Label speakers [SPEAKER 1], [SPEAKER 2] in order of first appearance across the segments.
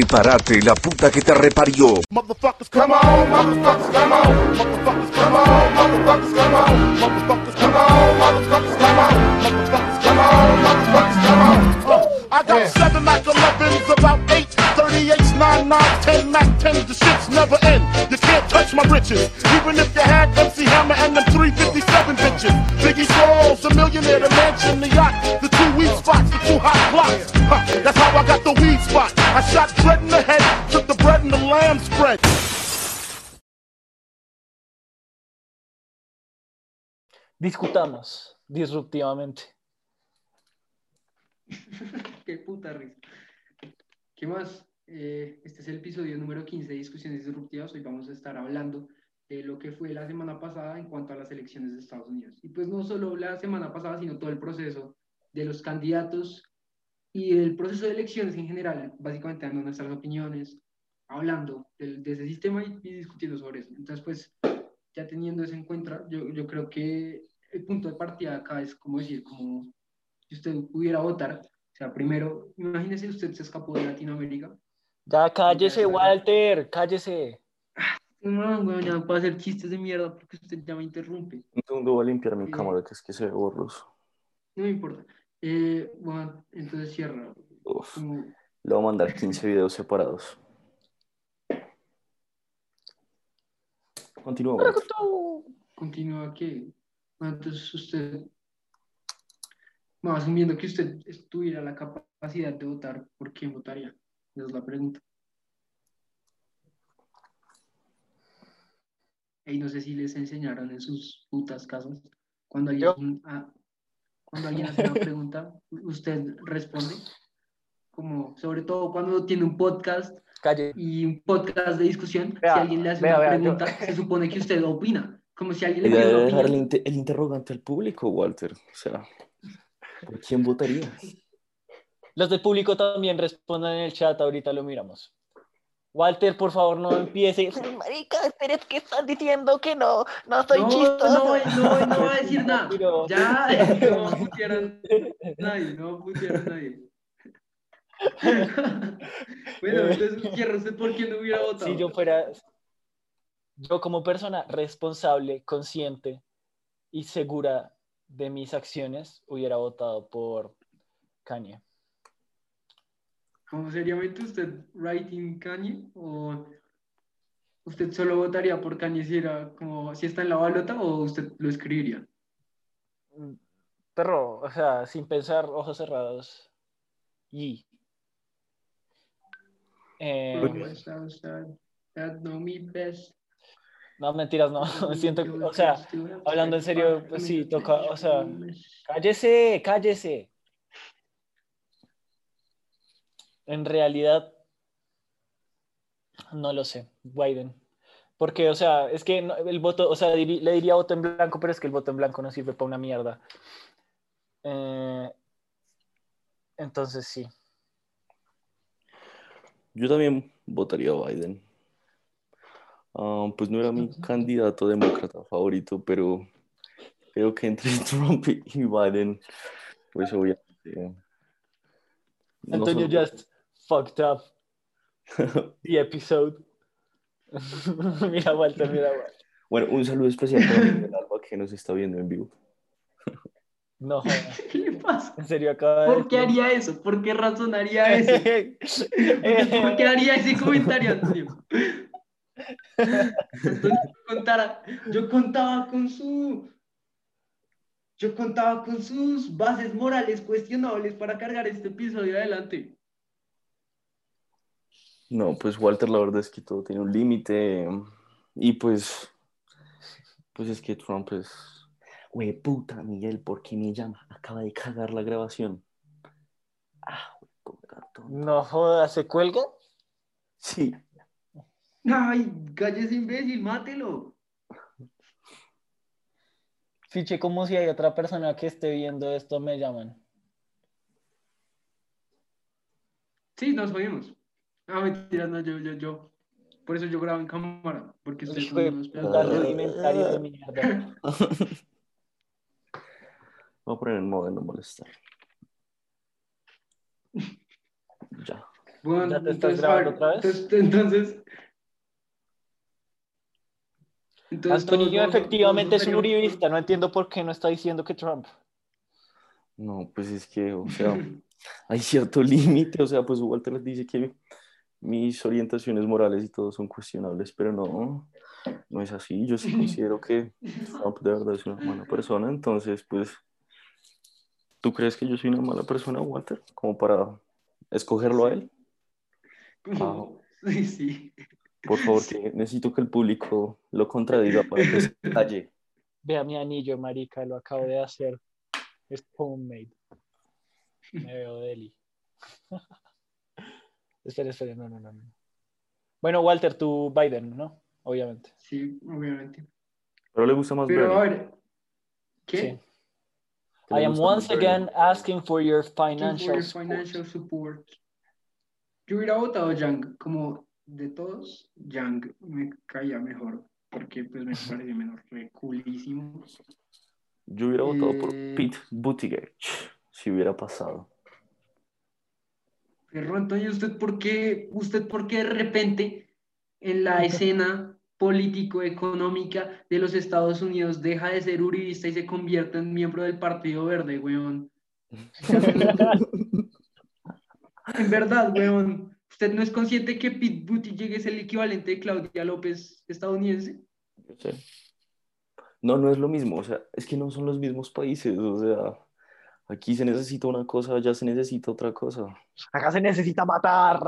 [SPEAKER 1] Prepárate, la puta que te reparió.
[SPEAKER 2] Motherfuckers, come on, motherfuckers, come on. Motherfuckers, come on, motherfuckers, come on. Motherfuckers, come on, motherfuckers, come on. Motherfuckers, come on, motherfuckers, come on. Uh, I got seven Mac 11s, about eight 38s, 9 9 10 Mac 10s, the shit's never end. You can't touch my riches. Even if you had MC Hammer and them 357 bitches. Biggie Smalls, a millionaire, the mansion, the yacht, the two weed spots, the two hot blocks. Huh, that's how I got the weed spot. I shot dread in the head, took the bread and the lamb spread.
[SPEAKER 3] Discutamos disruptivamente.
[SPEAKER 4] Qué puta risa. ¿Qué más? Eh, este es el episodio número 15 de Discusiones Disruptivas. Hoy vamos a estar hablando de lo que fue la semana pasada en cuanto a las elecciones de Estados Unidos. Y pues no solo la semana pasada, sino todo el proceso de los candidatos y el proceso de elecciones en general, básicamente dando nuestras opiniones, hablando de, de ese sistema y, y, discutiendo sobre eso. Entonces, pues, ya teniendo eso en cuenta, yo, yo creo que el punto de partida acá es como decir, como si usted pudiera votar, o sea, primero, imagínese usted se escapó de Latinoamérica.
[SPEAKER 3] Ya cállese, Walter, cállese.
[SPEAKER 4] No, bueno, ya no puedo hacer chistes de mierda porque usted ya me interrumpe.
[SPEAKER 5] Un segundo voy a limpiar mi
[SPEAKER 4] Eh,
[SPEAKER 5] cámara, que es que se ve borroso.
[SPEAKER 4] No me importa. Eh, bueno,
[SPEAKER 5] Uf,
[SPEAKER 4] Como,
[SPEAKER 5] le voy a mandar 15 videos separados. Continúa.
[SPEAKER 4] Continúa que, bueno, entonces usted, bueno, asumiendo que usted tuviera la capacidad de votar, ¿por quién votaría? Esa es la pregunta. Y no sé si les enseñaron en sus putas casas, cuando alguien, ah, cuando alguien hace una pregunta, usted responde, como sobre todo cuando tiene un podcast
[SPEAKER 3] Calle.
[SPEAKER 4] y un podcast de discusión,
[SPEAKER 3] Vea,
[SPEAKER 4] si alguien le hace
[SPEAKER 3] vea,
[SPEAKER 4] una
[SPEAKER 3] vea, yo-
[SPEAKER 4] pregunta, se supone que usted opina, como si alguien le pide una
[SPEAKER 5] dejar el, inter- el interrogante al público, Walter. O sea, ¿por quién votaría?
[SPEAKER 3] Los del público también respondan en el chat, ahorita lo miramos. Walter, por favor, no empiece. Marica, pero es que están diciendo que no, no soy
[SPEAKER 4] No,
[SPEAKER 3] chistoso.
[SPEAKER 4] no, no, no va a decir nada. Ya, no a putear a nadie, no a nadie. bueno, entonces cierra usted por quién no hubiera votado.
[SPEAKER 3] Si yo fuera, yo como persona responsable, consciente y segura de mis acciones, hubiera votado por Kanye.
[SPEAKER 4] ¿Cómo seriamente usted writing Kanye? ¿O usted solo votaría por Kanye si, era como, si está en la balota o usted lo escribiría?
[SPEAKER 3] Perro, o sea, sin pensar, ojos cerrados. Y. Eh,
[SPEAKER 4] me
[SPEAKER 3] no, mentiras, no. Siento, que- o sea, hablando en serio, pues sí, toca, o sea, cállese, cállese. En realidad, no lo sé, Biden. Porque, o sea, es que el voto, o sea, le diría voto en blanco, pero es que el voto en blanco no sirve para una mierda. Eh, entonces, sí.
[SPEAKER 5] Yo también votaría a Biden. Ah, pues no era mi candidato demócrata favorito, pero creo que entre Trump y Biden, pues obviamente. no
[SPEAKER 3] Antonio
[SPEAKER 5] solo-
[SPEAKER 3] just fucked up the episode. mira, Walter, mira, Walter.
[SPEAKER 5] Bueno, un saludo especial para Miguel Alba que nos está viendo en vivo.
[SPEAKER 3] No, jodas.
[SPEAKER 4] ¿Qué le pasa?
[SPEAKER 3] en serio, acaba de
[SPEAKER 4] ¿Por qué haría eso? ¿Por qué razonaría eso? ¿Por qué haría ese comentario, Antonio? Antonio, yo contara- yo contaba con su. Yo contaba con sus bases morales cuestionables para cargar este episodio adelante.
[SPEAKER 5] No, pues Walter, la verdad es que todo tiene un límite. Y pues, pues es que Trump es. Güey, puta, Miguel, ¿por qué me llama? Acaba de cagar la grabación. Ah, güey, puta, tonto.
[SPEAKER 3] No jodas, ¿se cuelga?
[SPEAKER 5] Sí.
[SPEAKER 4] Ay, cállese imbécil, mátelo.
[SPEAKER 3] Fiche, como si hay otra persona que esté viendo esto, me llaman.
[SPEAKER 4] Sí, nos oímos. Ah, mentira, no, yo, yo, yo. Por eso yo grabo en cámara, porque son
[SPEAKER 3] de
[SPEAKER 4] unos pedazos.
[SPEAKER 3] mierda.
[SPEAKER 5] Voy a poner en modo de no molestar. Ya.
[SPEAKER 4] Bueno,
[SPEAKER 3] ¿Ya te estás
[SPEAKER 4] entonces,
[SPEAKER 3] grabando otra vez?
[SPEAKER 4] Entonces, entonces,
[SPEAKER 3] Antonio efectivamente
[SPEAKER 4] todos
[SPEAKER 3] es un uribista, no entiendo por qué no está diciendo que Trump.
[SPEAKER 5] No, pues es que, o sea, hay cierto límite, o sea, pues Walter dice que mis orientaciones morales y todo son cuestionables, pero no, no es así. Yo sí considero que Trump de verdad es una mala persona, entonces, pues, ¿tú crees que yo soy una mala persona, Walter? Como para escogerlo a él.
[SPEAKER 4] Como- Sí, sí.
[SPEAKER 5] Por favor, que necesito que el público lo contradiga para que se calle.
[SPEAKER 3] Vea mi anillo, marica, lo acabo de hacer. Es homemade. Me veo deli. espera, espera, no, no, no. no. Bueno, Walter, tú Biden, ¿no? Obviamente.
[SPEAKER 4] Sí, obviamente.
[SPEAKER 5] Pero le gusta más
[SPEAKER 4] Pero a
[SPEAKER 5] Bernie.
[SPEAKER 4] ver, ¿qué?
[SPEAKER 3] Sí. I am once
[SPEAKER 5] Bernie.
[SPEAKER 3] again asking for your
[SPEAKER 4] you for
[SPEAKER 3] financial
[SPEAKER 4] your
[SPEAKER 3] support.
[SPEAKER 4] financial support. Yo hubiera votado Yang, como de todos, Yang me caía mejor, porque pues me parece menos reculísimo.
[SPEAKER 5] Yo hubiera votado por
[SPEAKER 4] Eh,
[SPEAKER 5] Pete Buttigieg si hubiera pasado.
[SPEAKER 4] Pero Antonio, ¿usted por qué, usted por qué de repente en la escena político-económica de los Estados Unidos deja de ser uribista y se convierte en miembro del Partido Verde, weón? En verdad, weón. ¿Usted no es consciente que Pete Buttigieg es el equivalente de Claudia López estadounidense?
[SPEAKER 5] No, no es lo mismo, o sea, es que no son los mismos países, o sea, aquí se necesita una cosa, allá se necesita otra cosa.
[SPEAKER 3] Acá se necesita matar.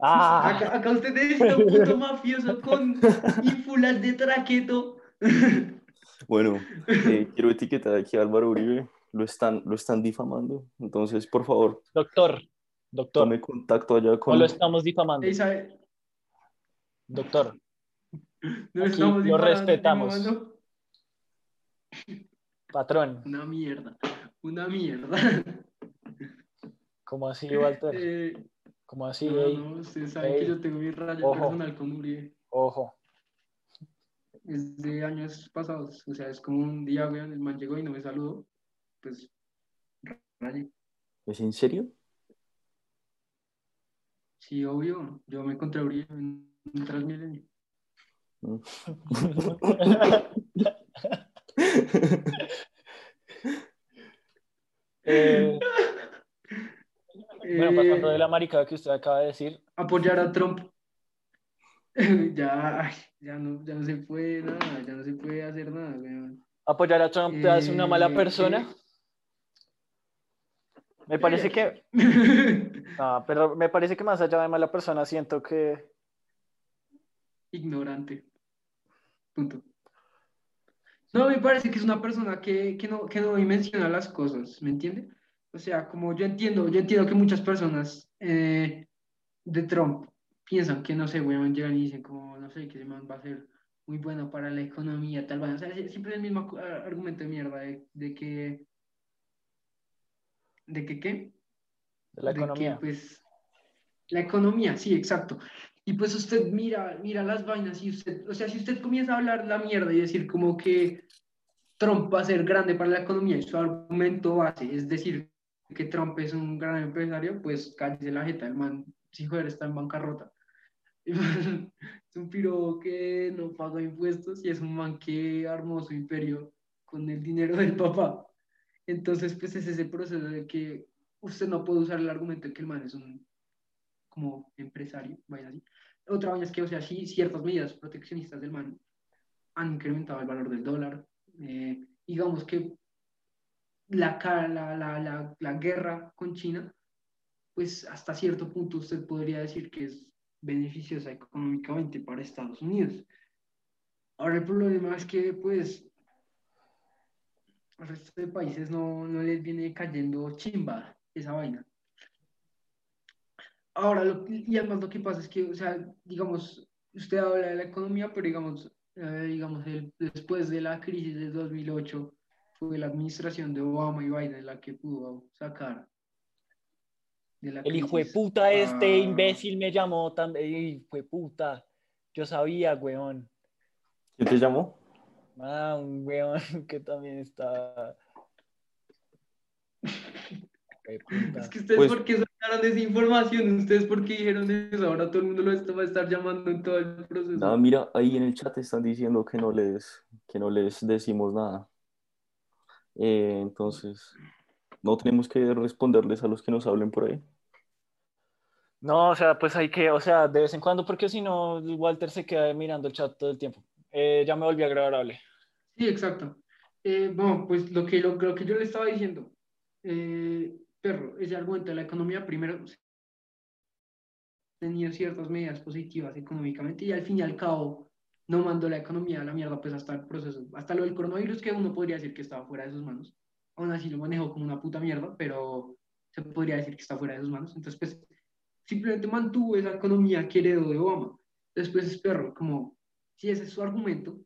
[SPEAKER 3] Ah,
[SPEAKER 4] Acá, acá usted necesita un puto mafioso con ínfulas de traqueto.
[SPEAKER 5] Bueno, eh, quiero etiquetar aquí a Álvaro Uribe, lo están, lo están difamando, entonces, por favor,
[SPEAKER 3] doctor, doctor,
[SPEAKER 5] tome contacto allá
[SPEAKER 3] no
[SPEAKER 5] con...
[SPEAKER 3] lo estamos difamando. Doctor,
[SPEAKER 4] No
[SPEAKER 3] Aquí
[SPEAKER 4] estamos
[SPEAKER 3] lo
[SPEAKER 4] difamando,
[SPEAKER 3] respetamos.
[SPEAKER 4] difamando.
[SPEAKER 3] patrón,
[SPEAKER 4] Una mierda, una mierda.
[SPEAKER 3] ¿cómo así, Walter?
[SPEAKER 4] Eh,
[SPEAKER 3] ¿Cómo así,
[SPEAKER 4] no,
[SPEAKER 3] ey?
[SPEAKER 4] no, usted sabe
[SPEAKER 3] ey,
[SPEAKER 4] que yo tengo mi raya
[SPEAKER 3] ojo.
[SPEAKER 4] personal con Uribe.
[SPEAKER 3] Ojo.
[SPEAKER 4] Es de años pasados. O sea, es como un día, weón, el man llegó y no me saludó. Pues, raye.
[SPEAKER 5] ¿Es en serio?
[SPEAKER 4] Sí, obvio. Yo me encontré a Uribe en un Transmilenio.
[SPEAKER 3] Eh, bueno, pasando
[SPEAKER 4] Eh,
[SPEAKER 3] de la maricada que usted acaba de decir,
[SPEAKER 4] apoyar a Trump. ya, ya no, ya no se puede nada, ya no se puede hacer nada, weón.
[SPEAKER 3] apoyar a Trump te hace una mala
[SPEAKER 4] Eh,
[SPEAKER 3] persona. Me parece que, no, pero me parece que más allá de mala persona, siento que
[SPEAKER 4] Ignorante. Punto. No, me parece que es una persona que, que no, que no dimensiona las cosas, ¿me entiende? O sea, como yo entiendo, yo entiendo que muchas personas eh, de Trump piensan que, no sé, weón, llegan y dicen como, no sé, que ese va a ser muy bueno para la economía, tal, vaina. o sea, siempre es el mismo argumento de mierda de, de que, de que, ¿qué?
[SPEAKER 3] de la
[SPEAKER 4] de que,
[SPEAKER 3] economía.
[SPEAKER 4] pues, la economía, sí, exacto. Y pues usted mira, mira las vainas y usted, o sea, si usted comienza a hablar la mierda y decir como que Trump va a ser grande para la economía y su argumento base es decir que Trump es un gran empresario, pues cállese la jeta, el man, si joder, está en bancarrota. Es un piro que no paga impuestos y es un man que armó su imperio con el dinero del papá. Entonces, pues es ese proceso de que usted no puede usar el argumento de que el man es un como empresario, vaya así. Otra vaina es que, o sea, sí, ciertas medidas proteccionistas del man han incrementado el valor del dólar. Eh, digamos que la, la, la, la guerra con China, pues hasta cierto punto usted podría decir que es beneficiosa económicamente para Estados Unidos. Ahora el problema es que, pues, al resto de países no, no les viene cayendo chimba esa vaina. Ahora, lo, y además lo que pasa es que, o sea, digamos, usted habla de la economía, pero digamos, eh, digamos el- después de la crisis de 2008, fue la administración de Obama y Biden la que pudo sacar de la
[SPEAKER 3] El hijo de puta este imbécil me llamó también. Hijo de puta. Yo sabía, weón.
[SPEAKER 5] ¿Quién te llamó?
[SPEAKER 3] Ah, un weón que también está.
[SPEAKER 4] Es que ustedes,
[SPEAKER 5] Pues-
[SPEAKER 4] ¿por son mandaron esa información? ¿Ustedes por qué dijeron eso? Ahora todo el mundo lo está- va a estar llamando en todo el proceso.
[SPEAKER 5] Nada, mira, ahí en el chat están diciendo que no les, que no les decimos nada. Eh, entonces, no tenemos que responderles a los que nos hablen por ahí.
[SPEAKER 3] No, o sea, pues hay que, o sea, de vez en cuando, porque si no, Walter se queda mirando el chat todo el tiempo. Eh, ya me volví a grabar, hable.
[SPEAKER 4] Sí, exacto. Eh, bueno, pues lo que, lo, lo que yo le estaba diciendo, eh, perro, ese argumento de la economía, primero, tenido ciertas medidas positivas económicamente y al fin y al cabo no mandó la economía a la mierda pues hasta el proceso, hasta lo del coronavirus que uno podría decir que estaba fuera de sus manos. Aún así lo manejó como una puta mierda, pero se podría decir que está fuera de sus manos. Entonces pues simplemente mantuvo esa economía que heredó de Obama. Después es perro, como si ese es su argumento,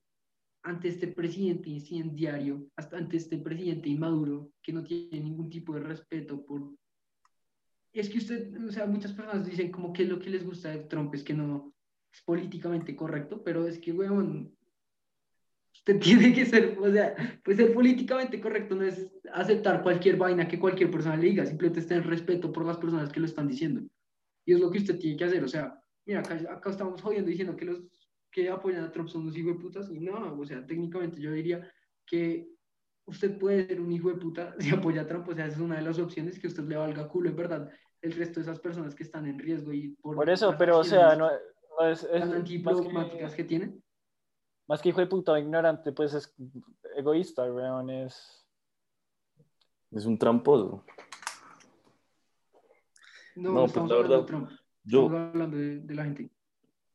[SPEAKER 4] ante este presidente incendiario, hasta ante este presidente inmaduro, que no tiene ningún tipo de respeto por... Es que usted, o sea, muchas personas dicen como que lo que les gusta de Trump es que no es políticamente correcto, pero es que, weón, usted tiene que ser, o sea, pues ser políticamente correcto no es aceptar cualquier vaina que cualquier persona le diga, simplemente tener respeto por las personas que lo están diciendo. Y es lo que usted tiene que hacer, o sea, mira, acá, acá estamos jodiendo diciendo que los que apoyan a Trump son unos hijos de putas, y no, o sea, técnicamente yo diría que usted puede ser un hijo de puta si apoya a Trump, o sea, esa es una de las opciones que usted le valga culo, en verdad, el resto de esas personas que están en riesgo y por,
[SPEAKER 3] Por eso, pero o sea, no, no es, es
[SPEAKER 4] tan
[SPEAKER 3] que,
[SPEAKER 4] que tienen.
[SPEAKER 3] más que hijo de puta ignorante, pues es egoísta, weón, es...
[SPEAKER 5] Es un tramposo.
[SPEAKER 4] No,
[SPEAKER 5] No, pues,
[SPEAKER 4] estamos
[SPEAKER 5] la
[SPEAKER 4] hablando
[SPEAKER 5] verdad,
[SPEAKER 4] de Trump,
[SPEAKER 5] Yo,
[SPEAKER 4] estamos hablando de, de la gente.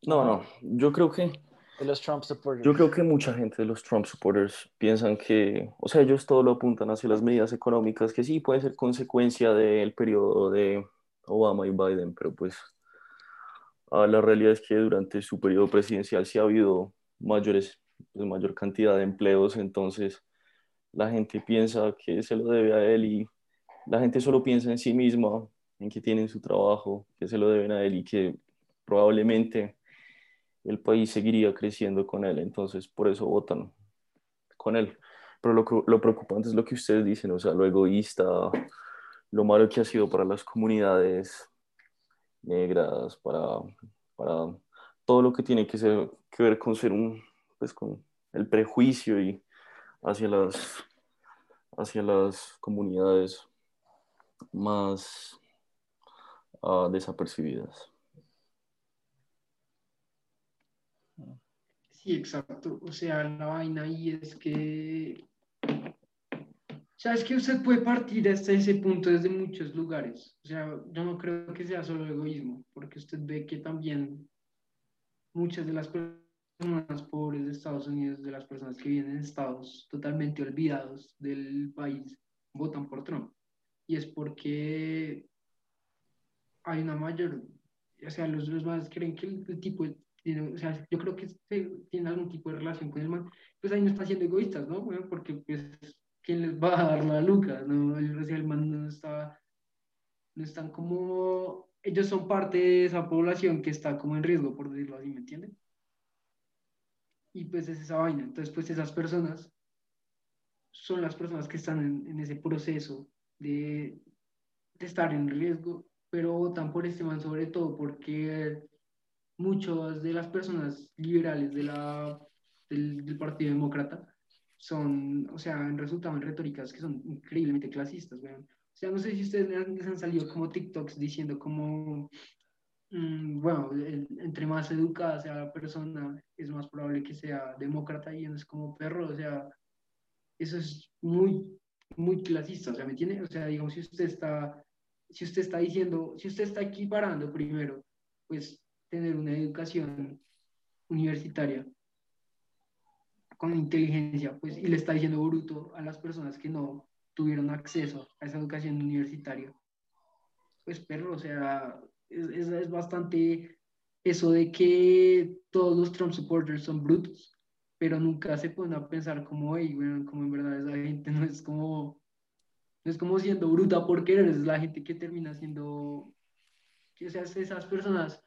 [SPEAKER 5] No, no, yo creo que
[SPEAKER 3] de los Trump supporters.
[SPEAKER 5] Yo creo que mucha gente de los Trump supporters piensan que, o sea, ellos todo lo apuntan hacia las medidas económicas, que sí puede ser consecuencia del periodo de Obama y Biden, pero pues ah, la realidad es que durante su periodo presidencial sí ha habido mayores, pues, mayor cantidad de empleos, entonces la gente piensa que se lo debe a él y la gente solo piensa en sí misma, en que tienen su trabajo, que se lo deben a él y que probablemente el país seguiría creciendo con él, entonces por eso votan con él. Pero lo, lo preocupante es lo que ustedes dicen, o sea, lo egoísta, lo malo que ha sido para las comunidades negras, para, para todo lo que tiene que, ser, que ver con ser un, pues con el prejuicio y hacia las, hacia las comunidades más ah, desapercibidas.
[SPEAKER 4] Sí, exacto. O sea, la vaina ahí es que. O sea, es que usted puede partir hasta ese punto desde muchos lugares. O sea, yo no creo que sea solo egoísmo, porque usted ve que también muchas de las personas pobres de Estados Unidos, de las personas que viven en estados totalmente olvidados del país, votan por Trump. Y es porque hay una mayor. O sea, los, los más creen que el, el tipo tiene, o sea, yo creo que se- tiene algún tipo de relación con el man, pues ahí no están siendo egoístas, ¿no? Bueno, porque pues, ¿quién les va a dar la luca? ¿no? El, o sea, el man no está, no están como, ellos son parte de esa población que está como en riesgo, por decirlo así, ¿me entienden? Y pues es esa vaina, entonces pues esas personas son las personas que están en, en ese proceso de, de estar en riesgo, pero votan por este man sobre todo porque muchas de las personas liberales de la, del, del Partido Demócrata son, o sea, han resultado en retóricas que son increíblemente clasistas, weón. O sea, no sé si ustedes les han, salido como TikToks diciendo como, mm, bueno, entre más educada sea la persona, es más probable que sea demócrata y no es como perro, o sea, eso es muy, muy clasista, o sea, ¿me entiende? O sea, digamos, si usted está, si usted está diciendo, si usted está equiparando primero, pues tener una educación universitaria con inteligencia, pues, y le está diciendo bruto a las personas que no tuvieron acceso a esa educación universitaria. Pues, perro, o sea, es, es, bastante eso de que todos los Trump supporters son brutos, pero nunca se ponen a pensar como, hey, bueno, como en verdad esa gente no es como, no es como siendo bruta por querer, es la gente que termina siendo, o sea, es esas personas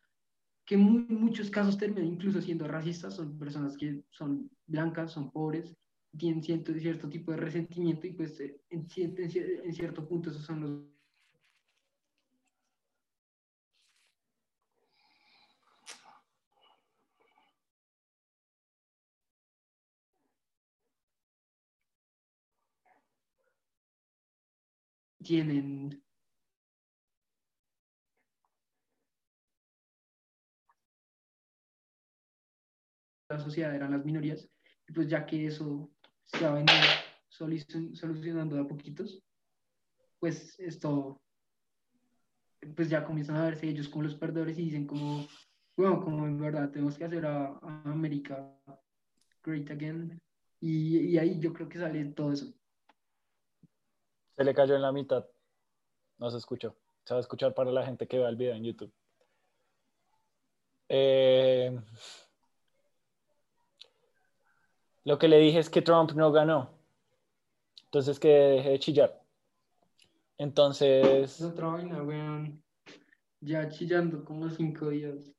[SPEAKER 4] que en muchos casos terminan incluso siendo racistas, son personas que son blancas, son pobres, tienen cierto, cierto tipo de resentimiento y pues eh, en, en cierto punto esos son los... tienen la sociedad eran las minorías, y pues ya que eso se ha venido solu- solucionando de a poquitos, pues esto, pues ya comienzan a verse ellos como los perdedores y dicen como, bueno, como en verdad tenemos que hacer a, América great again, y, y ahí yo creo que sale todo eso.
[SPEAKER 3] Se le cayó en la mitad. No se escuchó. Se va a escuchar para la gente que vea el video en YouTube. Eh, lo que le dije es que Trump no ganó. Entonces que deje de chillar. Entonces,
[SPEAKER 4] Es otra vaina, weón. Ya chillando como cinco días.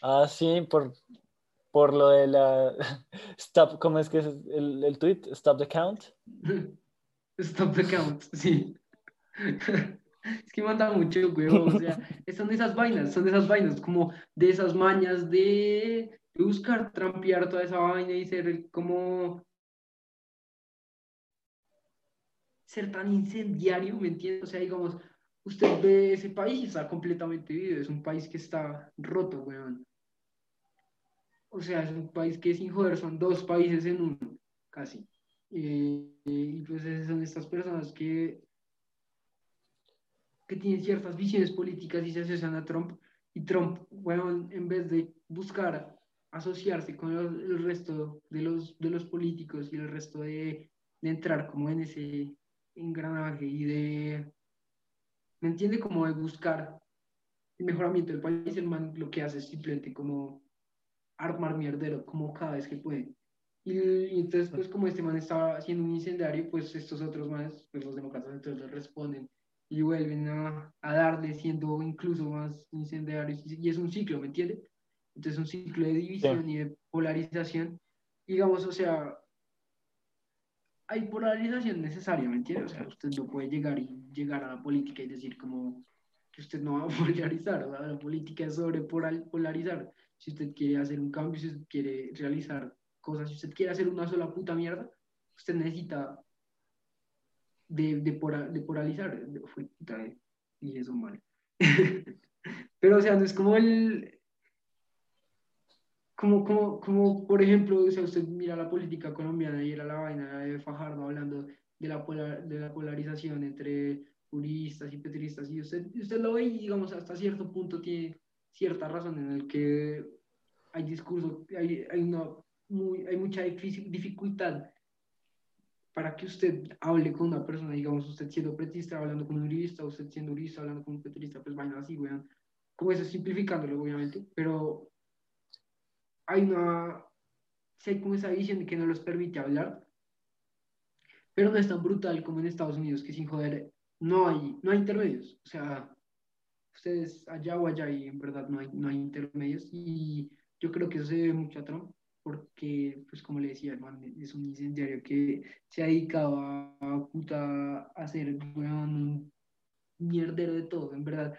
[SPEAKER 3] ah, sí, por, por lo de la... Stop, ¿cómo es que es el, el tweet? Stop the count.
[SPEAKER 4] Stop the count, sí. Es que manda mucho, weón. O sea, son esas vainas, son esas vainas, como de esas mañas de, buscar trampear toda esa vaina y ser como. ser tan incendiario, ¿me entiendes? O sea, digamos, usted ve ese país y está completamente vivo, es un país que está roto, weón. O sea, es un país que sin joder son dos países en uno, casi. Eh, y pues son estas personas que, que tienen ciertas visiones políticas y se asocian a Trump. Y Trump, bueno, en vez de buscar asociarse con los- el resto de los, de los políticos y el resto de, de entrar como en ese engranaje y de, ¿me entiende? Como de buscar el mejoramiento del país, el man lo que hace es simplemente como armar mierdero, como cada vez que puede. Y, y entonces, pues como este man estaba haciendo un incendiario, pues estos otros manes, pues los demócratas entonces responden y vuelven a, a darle siendo incluso más incendiarios. Y, y es un ciclo, ¿me entiende? Entonces un ciclo de división y de polarización. Digamos, o sea, hay polarización necesaria, ¿me entiende? O sea, usted no puede llegar y llegar a la política y decir como que usted no va a polarizar, o sea, la política es sobre polar- polarizar. Si usted quiere hacer un cambio, si usted quiere realizar cosas, si usted quiere hacer una sola puta mierda, usted necesita de, de, pora- de polarizar. Fue y eso mal. Pero, o sea, no es como el. Como, como, como, por ejemplo, o sea, usted mira la política colombiana y era la vaina de Fajardo hablando de la, polar- de la polarización entre puristas y petristas, y usted, usted lo ve y, digamos, hasta cierto punto tiene cierta razón en el que hay discurso, hay, hay, una muy, hay mucha dificultad para que usted hable con una persona, digamos, usted siendo petista hablando con un uribista, usted siendo uribista hablando con un petrista, pues vaina así, weón. Como eso, simplificándolo, obviamente, pero hay una, sí hay como esa visión que no los permite hablar, pero no es tan brutal como en Estados Unidos, que sin joder, no hay, no hay intermedios, o sea, ustedes allá o allá y en verdad no hay, no hay intermedios y yo creo que eso se debe mucho a Trump porque, pues como le decía, man es un incendiario que se ha dedicado a, a puta a hacer un mierdero de todo, en verdad.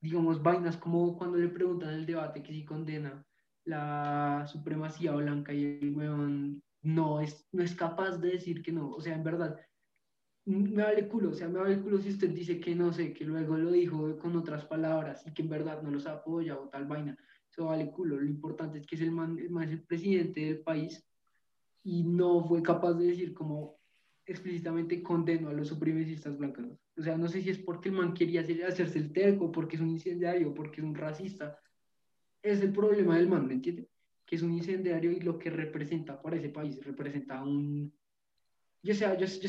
[SPEAKER 4] Digamos, vainas como cuando le preguntan en el debate que si condena la supremacía blanca y el weón no es, no es capaz de decir que no, o sea, en verdad, me vale culo, o sea, me vale culo si usted dice que no sé, que luego lo dijo con otras palabras y que en verdad no los apoya o tal vaina, eso vale culo, lo importante es que es el man, el man es el presidente del país y no fue capaz de decir como explícitamente condeno a los supremacistas blancos. O sea, no sé si es porque el man quería hacer- hacerse el terco, porque es un incendiario, porque es un racista. Es el problema del man, ¿me entiende? Que es un incendiario y lo que representa para ese país, representa un... Yo, sea, yo, yo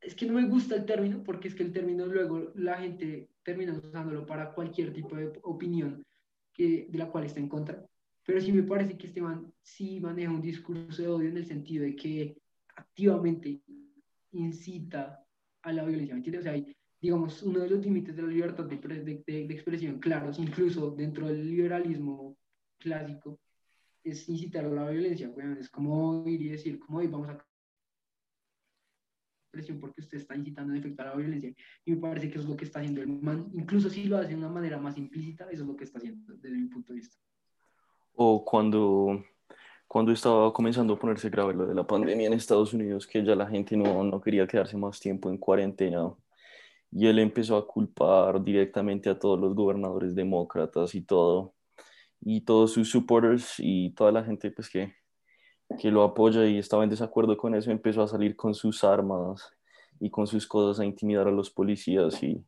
[SPEAKER 4] Es que no me gusta el término, porque es que el término luego la gente termina usándolo para cualquier tipo de opinión que, de la cual está en contra. Pero sí me parece que este man sí maneja un discurso de odio en el sentido de que activamente incita a la violencia, ¿me entiendes? O sea, hay, digamos, uno de los límites de la libertad de, pre- de- de- de expresión claros, incluso dentro del liberalismo clásico, es incitar a la violencia, weón. Es como ir y decir, como, "Ey, vamos a expresión porque usted está incitando en efecto a la violencia. Y me parece que eso es lo que está haciendo el man, incluso si lo hace de una manera más implícita, eso es lo que está haciendo desde mi punto de vista.
[SPEAKER 5] O cuando, cuando estaba comenzando a ponerse grave lo de la pandemia en Estados Unidos, que ya la gente no, no quería quedarse más tiempo en cuarentena. Y él empezó a culpar directamente a todos los gobernadores demócratas y todo, y todos sus supporters y toda la gente pues que, que lo apoya y estaba en desacuerdo con eso, empezó a salir con sus armas y con sus cosas a intimidar a los policías y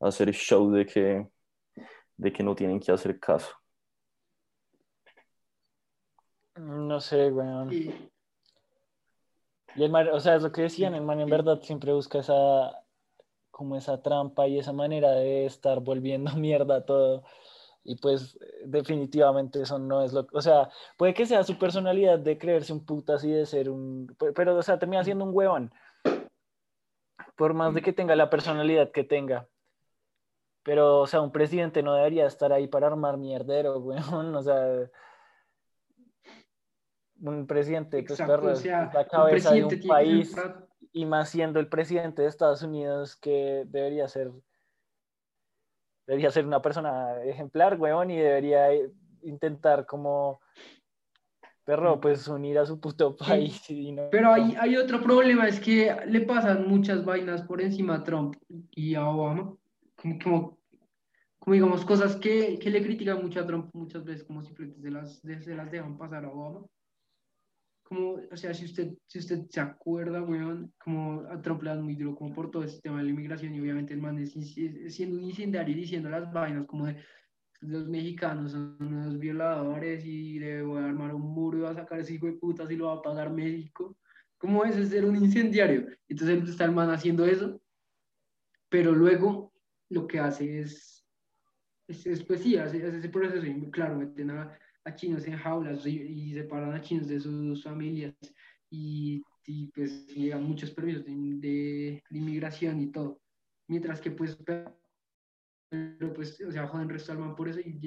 [SPEAKER 5] a hacer show de que, de que no tienen que hacer caso.
[SPEAKER 3] No sé, weón.
[SPEAKER 4] Y,
[SPEAKER 3] Y el man, o sea, es lo que decían, el man en verdad siempre busca esa, como esa trampa y esa manera de estar volviendo mierda todo. Y pues definitivamente eso no es lo que, o sea, puede que sea su personalidad de creerse un putas y de ser un, pe- pero, o sea, termina siendo un huevón. Por más de que tenga la personalidad que tenga. Pero, o sea, un presidente no debería estar ahí para armar mierdero, weón. O sea, un presidente, pues,
[SPEAKER 4] exacto,
[SPEAKER 3] perro,
[SPEAKER 4] o sea,
[SPEAKER 3] la
[SPEAKER 4] un
[SPEAKER 3] cabeza de un
[SPEAKER 4] tiene que
[SPEAKER 3] país y más siendo el presidente de Estados Unidos que debería ser debería ser una persona ejemplar, weón, y debería eh, intentar como perro, pues unir a su puto país y no-
[SPEAKER 4] Pero hay, hay otro problema, es que le pasan muchas vainas por encima a Trump y a Obama, como, como, como digamos, cosas que, que le critican mucho a Trump muchas veces, como simplemente se las, se las dejan pasar a Obama. Como, o sea, si usted, si usted se acuerda, weón, como a dan muy duro como por todo este tema de la inmigración y obviamente el man es, siendo un incendiario y diciendo las vainas como de los mexicanos son unos violadores y le voy a armar un muro y va a sacar ese hijo de putas y lo va a pagar México. ¿Cómo es ser un incendiario? Entonces está el man haciendo eso, pero luego lo que hace es, es, es, pues sí, hace, hace ese proceso y claro, meten a, a chinos en jaulas y, separan a chinos de sus familias y, y pues llegan muchos permisos de, de, de inmigración y todo. Mientras que pues pero pues, o sea, joden resto al man por eso y,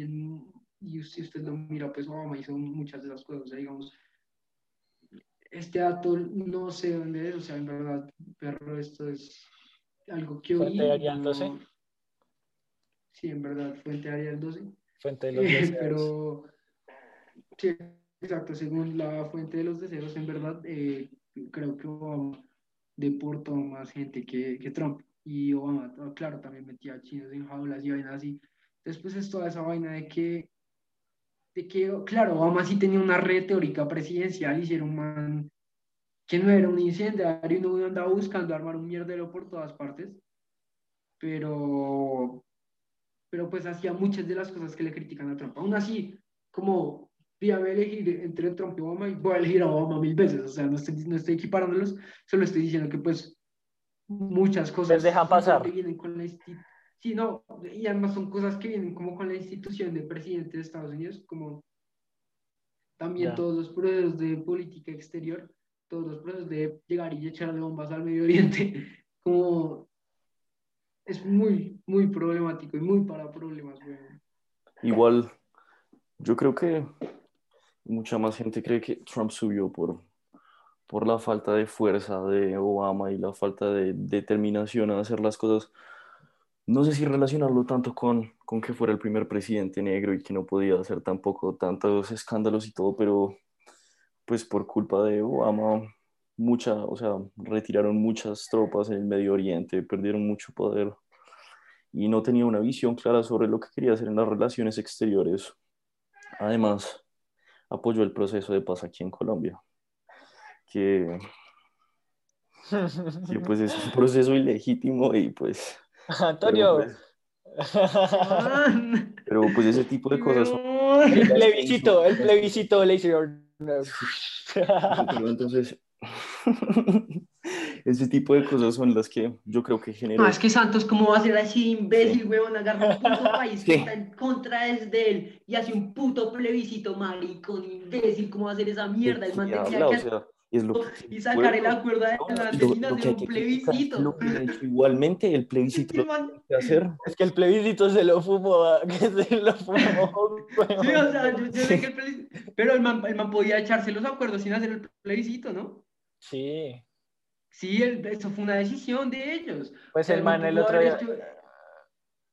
[SPEAKER 4] y, si usted lo mira, pues Obama hizo muchas de esas cosas, o sea, digamos, este dato no sé dónde es, o sea, en verdad, perro, esto es algo que oí.
[SPEAKER 3] Fuente Arial
[SPEAKER 4] no-
[SPEAKER 3] 12.
[SPEAKER 4] Sí, en verdad, fuente Arial 12.
[SPEAKER 3] Fuente de los
[SPEAKER 4] Eh,
[SPEAKER 3] deseos.
[SPEAKER 4] pero, sí, exacto, según la fuente de los deseos, en verdad, eh, creo que Obama deportó más gente que, que Trump. Y Obama, ah, claro, también metía a chinos en jaulas y vainas así. Después es toda esa vaina de que, de que, claro, Obama sí tenía una red teórica presidencial y si era un man que no era un incendiario no andaba buscando armar un mierdero por todas partes, pero, pero pues hacía muchas de las cosas que le critican a Trump. Aún así, como voy a elegir entre Trump y Obama y voy a elegir a Obama mil veces, o sea, no estoy, no estoy equiparándolos, solo estoy diciendo que pues muchas cosas
[SPEAKER 3] Les dejan pasar.
[SPEAKER 4] simplemente vienen con la sí, no, y además son cosas que vienen como con la institución del presidente de Estados Unidos, como también
[SPEAKER 3] Ya.
[SPEAKER 4] todos los procesos de política exterior, todos los procesos de llegar y echarle bombas al Medio Oriente, como es muy, muy problemático y muy para problemas, güey.
[SPEAKER 5] Igual, yo creo que mucha más gente cree que Trump subió por, por la falta de fuerza de Obama y la falta de determinación a hacer las cosas. No sé si relacionarlo tanto con, con que fuera el primer presidente negro y que no podía hacer tampoco tantos escándalos y todo, pero pues por culpa de Obama, mucha, o sea, retiraron muchas tropas en el Medio Oriente, perdieron mucho poder y no tenía una visión clara sobre lo que quería hacer en las relaciones exteriores. Además, apoyó el proceso de paz aquí en Colombia, que, que, pues es un proceso ilegítimo y pues...
[SPEAKER 3] Antonio.
[SPEAKER 5] Pero pues, pero, pues ese tipo de cosas son...
[SPEAKER 3] el plebiscito, el plebiscito le hicieron.
[SPEAKER 5] Pero entonces, ese tipo de cosas son las que yo creo que generan...
[SPEAKER 4] No, es que Santos, ¿cómo va a ser así, imbécil, huevón? Agarra un puto país que
[SPEAKER 5] Sí.
[SPEAKER 4] está en contra de él y hace un puto plebiscito, maricón, imbécil, ¿cómo va a hacer esa mierda? El
[SPEAKER 5] ¿De
[SPEAKER 4] man
[SPEAKER 5] habla?
[SPEAKER 4] que
[SPEAKER 5] O sea, es lo que
[SPEAKER 4] y sacar el acuerdo
[SPEAKER 5] lo
[SPEAKER 4] hacer
[SPEAKER 5] que hay
[SPEAKER 4] un plebiscito.
[SPEAKER 5] lo que ha hecho igualmente el plebiscito
[SPEAKER 4] Sí,
[SPEAKER 5] lo que hacer.
[SPEAKER 3] Es que el plebiscito se lo fumó, que se lo fumó.
[SPEAKER 4] Sí, o sea, yo, yo sé que el plebiscito, pero el man, el man podía echarse los acuerdos sin hacer el plebiscito, ¿no?
[SPEAKER 3] Sí,
[SPEAKER 4] Sí, el- eso fue una decisión de ellos.
[SPEAKER 3] pues el man el otro día,
[SPEAKER 4] hecho-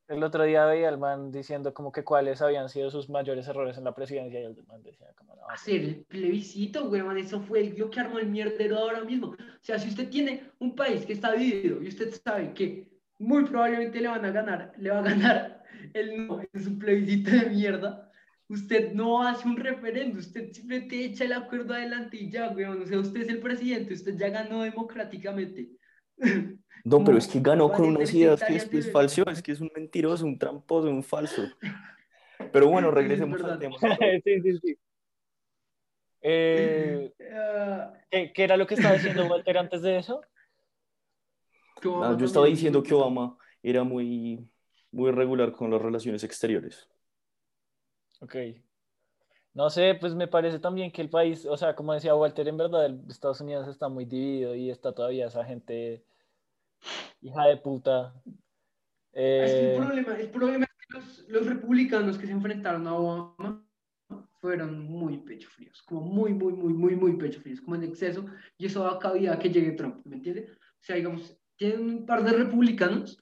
[SPEAKER 3] El otro día veía al man diciendo como que cuáles habían sido sus mayores errores en la presidencia y el man decía como no,
[SPEAKER 4] hacer el plebiscito, weón, eso fue lo que armó el mierdero ahora mismo. O sea, si usted tiene un país que está dividido y usted sabe que muy probablemente le van a ganar, le va a ganar el no en su plebiscito de mierda, usted no hace un referendo, usted simplemente echa el acuerdo adelante y ya, weón. O sea, usted es el presidente, usted ya ganó democráticamente.
[SPEAKER 5] No, pero es que ganó con unas ideas que después
[SPEAKER 4] de-
[SPEAKER 5] falseó, es que es un mentiroso, un tramposo, un falso. Pero bueno,
[SPEAKER 4] Sí, es
[SPEAKER 5] regresemos
[SPEAKER 4] verdad.
[SPEAKER 5] al tema.
[SPEAKER 3] sí, sí, sí. Eh, ¿qué, qué era lo que estaba diciendo Walter antes de eso?
[SPEAKER 5] Ah, yo estaba diciendo que Obama era muy, muy regular con las relaciones exteriores.
[SPEAKER 3] Ok. No sé, pues me parece también que el país, o sea, como decía Walter, en verdad el Estados Unidos está muy dividido y está todavía esa gente hija de puta.
[SPEAKER 4] Es que
[SPEAKER 3] Eh,
[SPEAKER 4] el problema, el problema es que los, los republicanos que se enfrentaron a Obama fueron muy pecho fríos, como muy, muy, muy, muy, muy pecho fríos, como en exceso, y eso cabida a que llegue Trump, ¿me entiendes? O sea, digamos, tienen un par de republicanos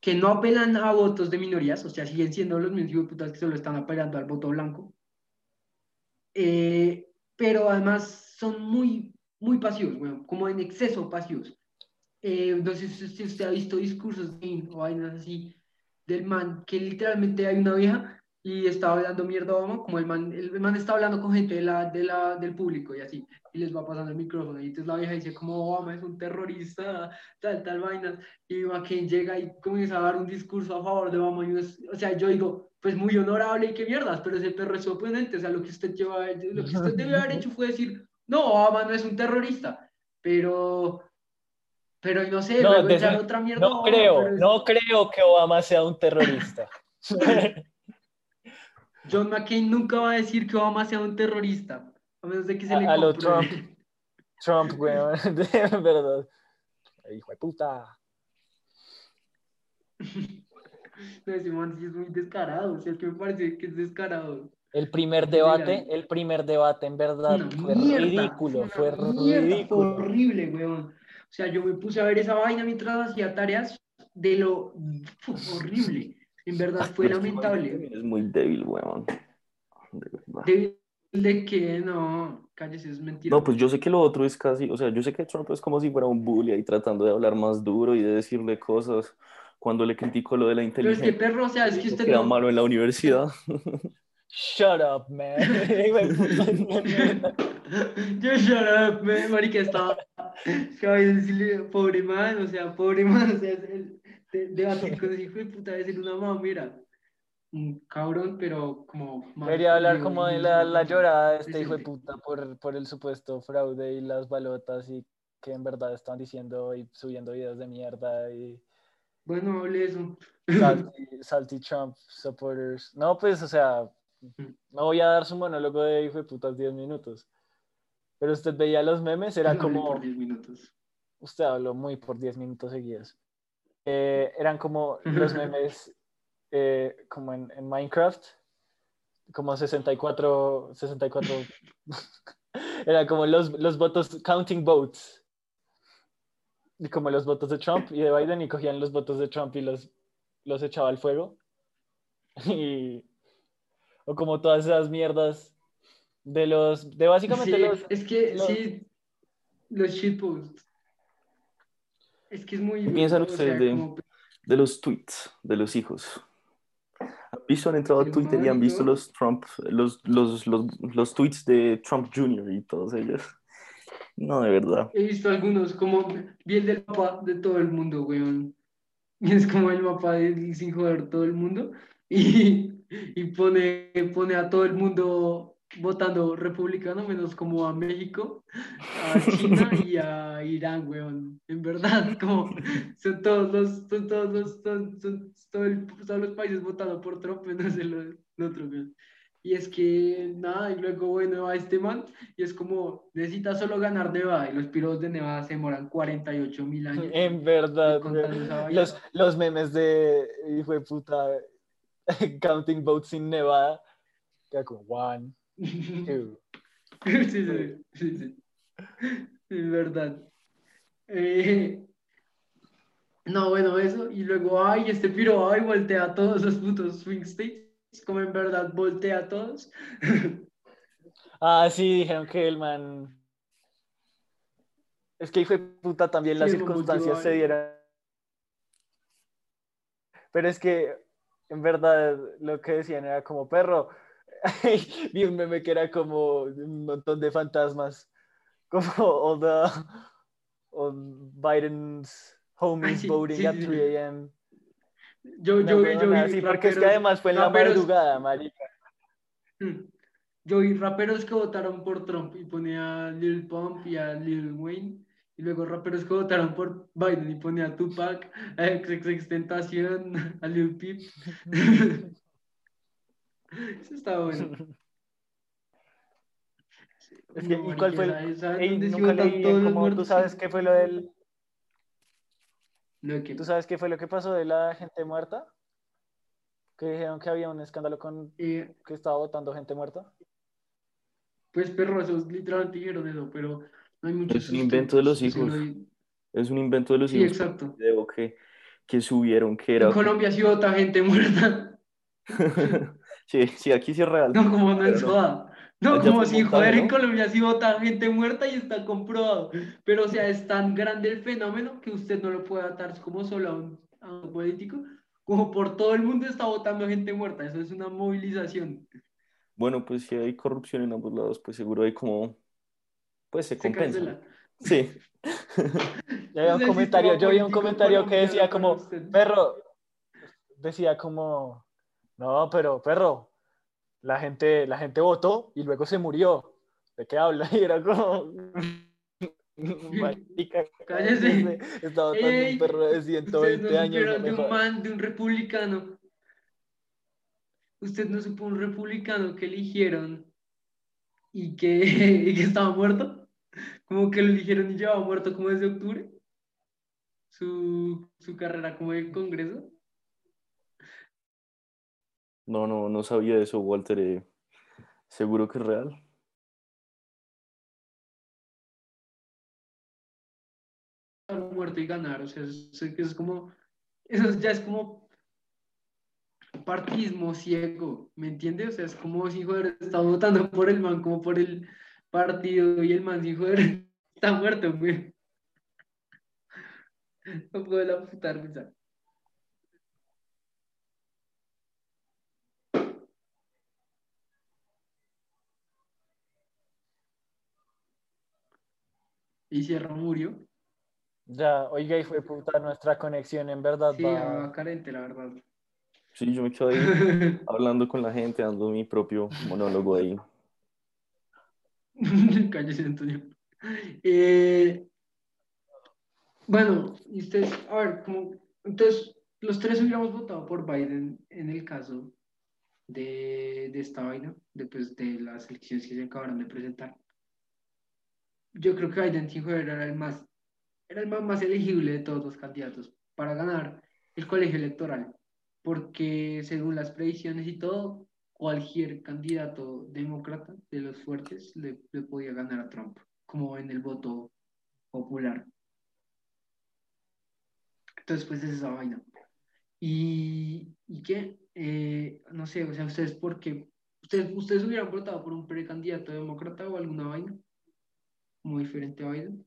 [SPEAKER 4] que no apelan a votos de minorías, o sea, siguen siendo los mismos putas que solo están apelando al voto blanco, eh, pero además son muy, muy pasivos, bueno, como en exceso pasivos. Eh, no sé si usted ha visto discursos de, o vainas así del man, que literalmente hay una vieja y estaba hablando mierda a Obama, como el man, el man está hablando con gente de la, de la, del público y así, y les va pasando el micrófono, y entonces la vieja dice como Obama es un terrorista, tal, tal vaina, y McCain llega y comienza a dar un discurso a favor de Obama, y es- o sea, yo digo, pues muy honorable y qué mierdas, pero ese perro es su oponente, o sea, lo que usted lleva, lo que usted debió haber hecho fue decir, no, Obama no es un terrorista, pero... Pero no sé,
[SPEAKER 3] No,
[SPEAKER 4] luego
[SPEAKER 3] de-
[SPEAKER 4] echar otra mierda. a
[SPEAKER 3] no
[SPEAKER 4] Obama,
[SPEAKER 3] creo,
[SPEAKER 4] es-
[SPEAKER 3] no creo que Obama sea un terrorista.
[SPEAKER 4] John McCain nunca va a decir que Obama sea un terrorista, a menos de que se
[SPEAKER 3] A-
[SPEAKER 4] le
[SPEAKER 3] a lo
[SPEAKER 4] compruebe.
[SPEAKER 3] Trump, weón, de verdad. Hijo de puta.
[SPEAKER 4] No, ese man sí es muy descarado, o sea, es que me parece que es descarado.
[SPEAKER 3] El primer debate, el primer debate en verdad fue
[SPEAKER 4] mierda,
[SPEAKER 3] ridículo, fue
[SPEAKER 4] mierda, fue
[SPEAKER 3] ridículo.
[SPEAKER 4] horrible, weón. O sea, yo me puse a ver esa vaina mientras hacía tareas de lo horrible. En verdad fue lamentable.
[SPEAKER 5] Es muy débil, weón. De verdad.
[SPEAKER 4] De, de que no, cállese, es mentira.
[SPEAKER 5] No, pues yo sé que lo otro es casi, o sea, yo sé que Trump es como si fuera un bully ahí tratando de hablar más duro y de decirle cosas cuando le critico lo de la
[SPEAKER 4] Pero es que
[SPEAKER 5] inteligencia.
[SPEAKER 4] perro, o sea, es que usted
[SPEAKER 5] queda
[SPEAKER 4] no.
[SPEAKER 5] malo en la universidad.
[SPEAKER 3] Shut up, man.
[SPEAKER 4] Yo shut up, man, marica, estaba. Acabé de decirle, pobre man, o sea, pobre man, o sea, es el, de, debatir con ese hijo de puta debe ser una mamera. Un cabrón, pero como.
[SPEAKER 3] Quería hablar como de la, la llorada de este hijo de puta por, por el supuesto fraude y las balotas y que en verdad están diciendo y subiendo videos de mierda y
[SPEAKER 4] Bueno, hable eso.
[SPEAKER 3] salty, salty Trump supporters. No, pues, o sea, no voy a dar su monólogo de hijo de putas 10 minutos. Pero usted veía los memes, era como...
[SPEAKER 4] por 10 minutos.
[SPEAKER 3] Usted habló muy por 10 minutos seguidos. Eh, eran como los memes, eh, como en, en Minecraft, como 64, 64, eran como los, los votos, counting votes, y como los votos de Trump y de Biden, y cogían los votos de Trump y los, los echaba al fuego. Y, o como todas esas mierdas de los, de básicamente
[SPEAKER 4] Sí,
[SPEAKER 3] los...
[SPEAKER 4] es que
[SPEAKER 3] los-
[SPEAKER 4] sí, los shitposts. Es que es muy.
[SPEAKER 5] ¿Qué piensan
[SPEAKER 4] o sea,
[SPEAKER 5] ustedes de-
[SPEAKER 4] como-
[SPEAKER 5] De los tweets de los hijos. ¿Han visto? Han entrado a Twitter y han visto los Trump, los, los, los, los tweets de Trump Jr. y todos ellos. No, de verdad.
[SPEAKER 4] He visto algunos, como vi el del mapa de todo el mundo, weón. Y es como el mapa de sin joder todo el mundo. Y, y pone, pone a todo el mundo votando republicano, menos como a México, a China y a Irán, weón. En verdad, como son todos los, son todos los, son, son todo el- todos los países votando por Trump, menos el, el otro, weón. Y es que nada, y luego, bueno, va este man, y es como, necesita solo ganar Nevada, y los piros de Nevada se demoran 48 mil años.
[SPEAKER 3] En verdad, los, los memes de hijo de puta counting votes in Nevada. Queda como one.
[SPEAKER 4] sí, sí, sí, sí. Es verdad. Eh, No, bueno, eso. Y luego, ay, este piro, ay, voltea a todos los putos swing states. Como en verdad voltea a todos.
[SPEAKER 3] Ah, sí, dijeron que el man. Es que ahí fue puta también las
[SPEAKER 4] Sí,
[SPEAKER 3] circunstancias se dieron. Pero es que, en verdad, lo que decían era como perro. Vi un meme que era como un montón de fantasmas. Como all the all Biden's homies
[SPEAKER 4] sí,
[SPEAKER 3] voting
[SPEAKER 4] sí,
[SPEAKER 3] at
[SPEAKER 4] sí.
[SPEAKER 3] 3 a.m.
[SPEAKER 4] Yo, yo, vi- yo
[SPEAKER 3] huevonada
[SPEAKER 4] vi
[SPEAKER 3] así, porque es que además fue en la
[SPEAKER 4] raperos-
[SPEAKER 3] madrugada, marica.
[SPEAKER 4] Mm. Yo vi raperos que votaron por Trump y ponía a Lil Pump y a Lil Wayne. Y luego raperos que votaron por Biden y ponía a Tupac, a XXX Tentación, a Lil Peep. Eso está bueno.
[SPEAKER 3] Es que,
[SPEAKER 4] No,
[SPEAKER 3] ¿y cuál fue el-
[SPEAKER 4] marica, ¿sabes
[SPEAKER 3] Ey, nunca leí como, ¿tú sabes qué fue lo del,
[SPEAKER 4] Lo que-
[SPEAKER 3] ¿Tú sabes qué fue lo que pasó de la gente muerta? Que dijeron que había un escándalo con
[SPEAKER 4] eh,
[SPEAKER 3] que estaba votando gente muerta.
[SPEAKER 4] pues perro, esos literalmente dijeron eso, pero no hay mucho
[SPEAKER 5] Es un invento de los hijos.
[SPEAKER 4] hay-
[SPEAKER 5] Es un invento de los
[SPEAKER 4] Sí,
[SPEAKER 5] hijos.
[SPEAKER 4] exacto.
[SPEAKER 5] que, que subieron que era.
[SPEAKER 4] En Colombia sí vota gente muerta.
[SPEAKER 5] sí, sí, aquí sí es real.
[SPEAKER 4] No, como no es
[SPEAKER 5] no.
[SPEAKER 4] joda. No,
[SPEAKER 5] Allá
[SPEAKER 4] como si joder, en
[SPEAKER 5] ¿no?
[SPEAKER 4] Colombia sí vota gente muerta y está comprobado. Pero, o sea, es tan grande el fenómeno que usted no lo puede atar como solo a un, a un político, como por todo el mundo está votando gente muerta. Eso es una movilización.
[SPEAKER 5] Bueno, pues si hay corrupción en ambos lados, pues seguro hay como. Pues se
[SPEAKER 4] Se
[SPEAKER 5] compensa.
[SPEAKER 4] cancela.
[SPEAKER 5] Sí.
[SPEAKER 3] Yo vi un comentario, yo vi un comentario que decía como, perro, decía como, no, pero perro, la gente, la gente votó y luego se murió. ¿De qué habla? Y era como, marica,
[SPEAKER 4] Cállese.
[SPEAKER 3] Está votando
[SPEAKER 4] Ey,
[SPEAKER 3] un perro de
[SPEAKER 4] Ustedes
[SPEAKER 3] 120
[SPEAKER 4] no
[SPEAKER 3] años.
[SPEAKER 4] de un man, de un republicano. Usted no supo un republicano que eligieron y que, y que estaba muerto. Como que lo eligieron y llevaba muerto como desde octubre. Su, su carrera como de Congreso.
[SPEAKER 5] No, no, no sabía eso, Walter. eh, Seguro que es real.
[SPEAKER 4] Muerto y ganar. O sea, es, es como. Eso ya es como partismo ciego, ¿me entiendes? O sea, es como si joder está votando por el man, como por el partido, y el man, si joder, está muerto, güey. No puedo la puta risa. Y Sierra murió.
[SPEAKER 3] Ya, oiga, y fue puta nuestra conexión, en verdad
[SPEAKER 4] Sí,
[SPEAKER 3] va.
[SPEAKER 4] va carente, la verdad.
[SPEAKER 5] Sí, yo me quedo ahí hablando con la gente, dando mi propio monólogo ahí.
[SPEAKER 4] Cállese, Antonio. Eh, bueno, y ustedes, a ver, como, entonces, los tres hubiéramos votado por Biden en el caso de, de esta vaina, después de las elecciones que se acabaron de presentar. Yo creo que Biden sin joder era el más, era el más, más elegible de todos los candidatos para ganar el colegio electoral, porque según las predicciones y todo, cualquier candidato demócrata de los fuertes le, le podía ganar a Trump, como en el voto popular. Entonces, pues es esa vaina. ¿Y, y qué? Eh, no sé, o sea, ustedes, ¿por qué? ¿Ustedes, ¿Ustedes hubieran votado por un precandidato demócrata o alguna vaina? Como diferente a Biden.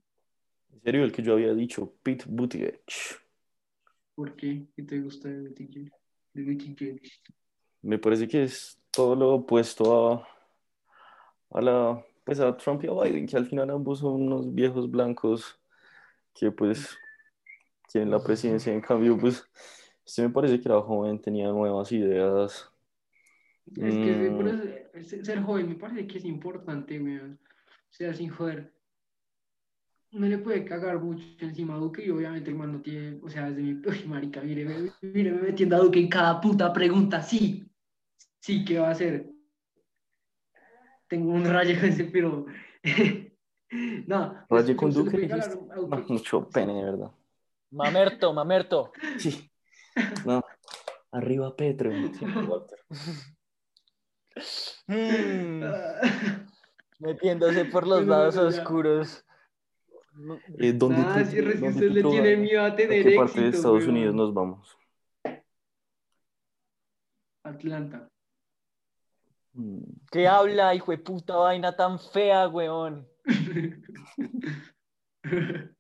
[SPEAKER 5] En serio, el que yo había dicho, Pete Buttigieg.
[SPEAKER 4] ¿Por qué? ¿Qué te gusta de Buttigieg? De Buttigieg?
[SPEAKER 5] Me parece que es todo lo opuesto a, a la, pues a Trump y a Biden, que al final ambos son unos viejos blancos que pues quieren la presidencia. En cambio, pues este me parece que era joven, tenía nuevas ideas.
[SPEAKER 4] Es que
[SPEAKER 5] Mm.
[SPEAKER 4] ser joven me parece que es importante, weón. O sea, sin joder. No le puede cagar mucho encima a Duque y obviamente el man no tiene, o sea, desde mi, uy, marica, mire, mire, me metiendo a Duque en cada puta pregunta, sí, sí, ¿qué va a hacer? Tengo un rayo con ese, pero, no.
[SPEAKER 5] Raye
[SPEAKER 4] usted-
[SPEAKER 5] con
[SPEAKER 4] le
[SPEAKER 5] Duque, dijiste. No, mucho pene, de verdad.
[SPEAKER 3] Mamerto, mamerto.
[SPEAKER 5] Sí. No. Arriba Petro. Sí, Walter.
[SPEAKER 3] Mm, metiéndose por los lados oscuros. No,
[SPEAKER 5] Eh, ¿dónde
[SPEAKER 4] Ah, sí, usted
[SPEAKER 5] te
[SPEAKER 4] le tiene miedo a
[SPEAKER 5] ¿A
[SPEAKER 4] tener
[SPEAKER 5] qué parte de
[SPEAKER 4] éxito,
[SPEAKER 5] Estados
[SPEAKER 4] weón.
[SPEAKER 5] Unidos nos vamos?
[SPEAKER 4] Atlanta.
[SPEAKER 5] Mm,
[SPEAKER 3] ¿Qué habla, hijo de puta vaina tan fea, weón?